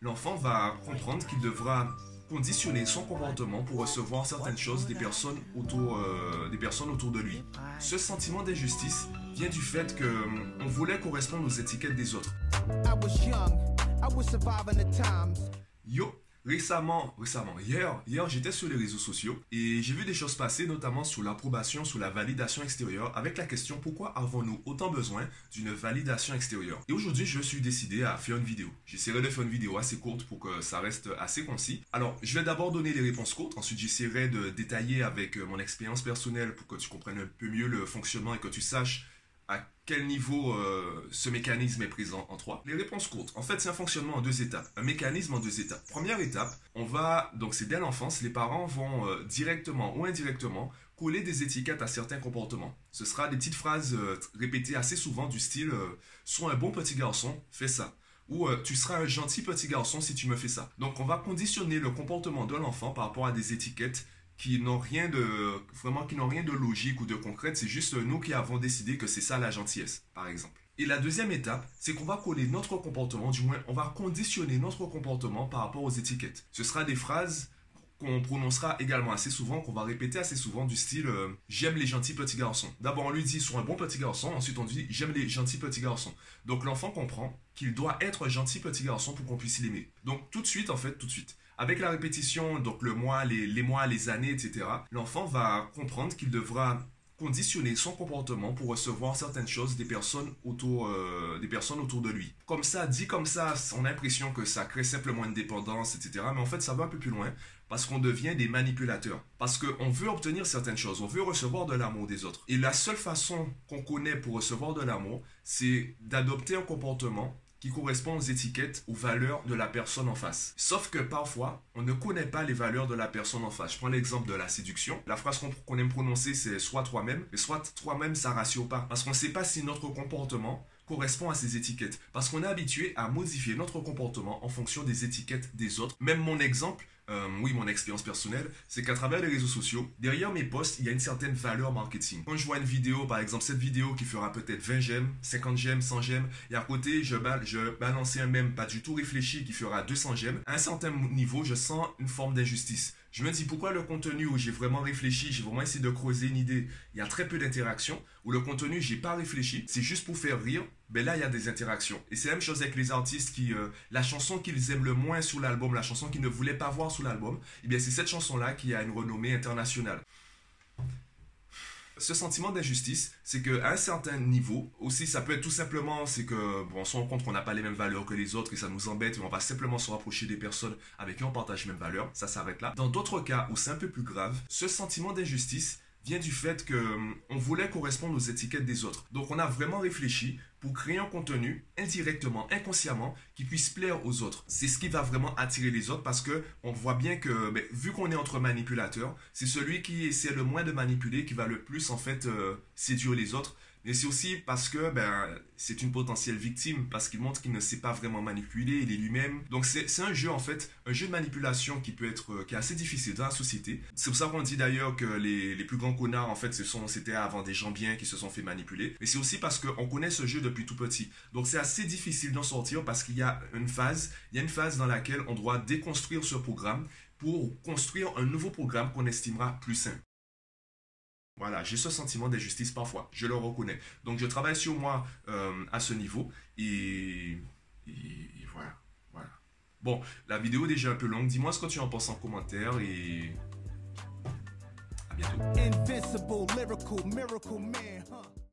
L'enfant va comprendre qu'il devra conditionner son comportement pour recevoir certaines choses des personnes autour, euh, des personnes autour de lui. Ce sentiment d'injustice vient du fait que euh, on voulait correspondre aux étiquettes des autres. Yo, récemment, récemment, hier, hier j'étais sur les réseaux sociaux et j'ai vu des choses passer, notamment sur l'approbation, sur la validation extérieure, avec la question pourquoi avons-nous autant besoin d'une validation extérieure? Et aujourd'hui, je suis décidé à faire une vidéo. J'essaierai de faire une vidéo assez courte pour que ça reste assez concis. Alors, je vais d'abord donner les réponses courtes, ensuite j'essaierai de détailler avec euh, mon expérience personnelle pour que tu comprennes un peu mieux le fonctionnement et que tu saches à quel niveau euh, ce mécanisme est présent en toi Les réponses courtes. En fait, c'est un fonctionnement en deux étapes, un mécanisme en deux étapes. Première étape, on va, donc c'est dès l'enfance, les parents vont euh, directement ou indirectement coller des étiquettes à certains comportements. Ce sera des petites phrases euh, répétées assez souvent du style Sois un bon petit garçon, fais ça » ou tu seras un gentil petit garçon si tu me fais ça. Donc on va conditionner le comportement de l'enfant par rapport à des étiquettes qui n'ont rien de vraiment qui n'ont rien de logique ou de concret. C'est juste nous qui avons décidé que c'est ça la gentillesse, par exemple. Et la deuxième étape, c'est qu'on va coller notre comportement, du moins on va conditionner notre comportement par rapport aux étiquettes. Ce sera des phrases qu'on prononcera également assez souvent, qu'on va répéter assez souvent du style euh, j'aime les gentils petits garçons. D'abord on lui dit sois un bon petit garçon, ensuite on dit j'aime les gentils petits garçons. Donc l'enfant comprend qu'il doit être un gentil petit garçon pour qu'on puisse l'aimer. Donc tout de suite en fait, tout de suite. Avec la répétition, donc le mois, les, mois, les années, etc., l'enfant va comprendre qu'il devra conditionner son comportement pour recevoir certaines choses des personnes autour, euh, des personnes autour de lui. Comme ça, dit comme ça, on a l'impression que ça crée simplement une dépendance, etc. Mais en fait, ça va un peu plus loin parce qu'on devient des manipulateurs. Parce qu'on veut obtenir certaines choses, on veut recevoir de l'amour des autres. Et la seule façon qu'on connaît pour recevoir de l'amour, c'est d'adopter un comportement qui correspond aux étiquettes, aux valeurs de la personne en face. Sauf que parfois, on ne connaît pas les valeurs de la personne en face. Je prends l'exemple de la séduction. La phrase qu'on aime prononcer, c'est soit toi-même, mais soit toi-même, ça rassure pas. Parce qu'on ne sait pas si notre comportement correspond à ces étiquettes. Parce qu'on est habitué à modifier notre comportement en fonction des étiquettes des autres. Même mon exemple, euh, oui, mon expérience personnelle, c'est qu'à travers les réseaux sociaux, derrière mes posts, il y a une certaine valeur marketing. Quand je vois une vidéo, par exemple, cette vidéo qui fera peut-être 20 j'aime, 50 j'aime, 100 j'aime, et à côté, je, je balance un même pas du tout réfléchi qui fera 200 j'aime, à un certain niveau, je sens une forme d'injustice. Je me dis pourquoi le contenu où j'ai vraiment réfléchi, j'ai vraiment essayé de creuser une idée, il y a très peu d'interactions, ou le contenu j'ai pas réfléchi, c'est juste pour faire rire, ben là il y a des interactions. Et c'est la même chose avec les artistes qui, euh, la chanson qu'ils aiment le moins sur l'album, la chanson qu'ils ne voulaient pas voir sur l'album, et eh bien c'est cette chanson-là qui a une renommée internationale. Ce sentiment d'injustice, c'est qu'à un certain niveau, aussi ça peut être tout simplement, c'est que bon, on se rend compte qu'on n'a pas les mêmes valeurs que les autres et ça nous embête et on va simplement se rapprocher des personnes avec qui on partage les mêmes valeurs, ça s'arrête là. Dans d'autres cas où c'est un peu plus grave, ce sentiment d'injustice, vient du fait que hum, on voulait correspondre aux étiquettes des autres. Donc on a vraiment réfléchi pour créer un contenu indirectement, inconsciemment, qui puisse plaire aux autres. C'est ce qui va vraiment attirer les autres parce que on voit bien que, ben, vu qu'on est entre manipulateurs, c'est celui qui essaie le moins de manipuler qui va le plus en fait euh, séduire les autres. Mais c'est aussi parce que ben, c'est une potentielle victime, parce qu'il montre qu'il ne sait pas vraiment manipuler, il est lui-même. Donc c'est un jeu en fait, un jeu de manipulation qui peut être, euh, qui est assez difficile dans la société. C'est pour ça qu'on dit d'ailleurs que les, les, plus grands connards en fait, ce sont, c'était avant des gens bien qui se sont fait manipuler. Mais c'est aussi parce qu'on connaît ce jeu depuis tout petit. Donc c'est assez difficile d'en sortir parce qu'il y a une phase, il y a une phase dans laquelle on doit déconstruire ce programme pour construire un nouveau programme qu'on estimera plus sain. Voilà, j'ai ce sentiment d'injustice parfois, je le reconnais. Donc je travaille sur moi euh, à ce niveau et, voilà, voilà. Bon, la vidéo est déjà un peu longue. Dis-moi ce que tu en penses en commentaire et à bientôt.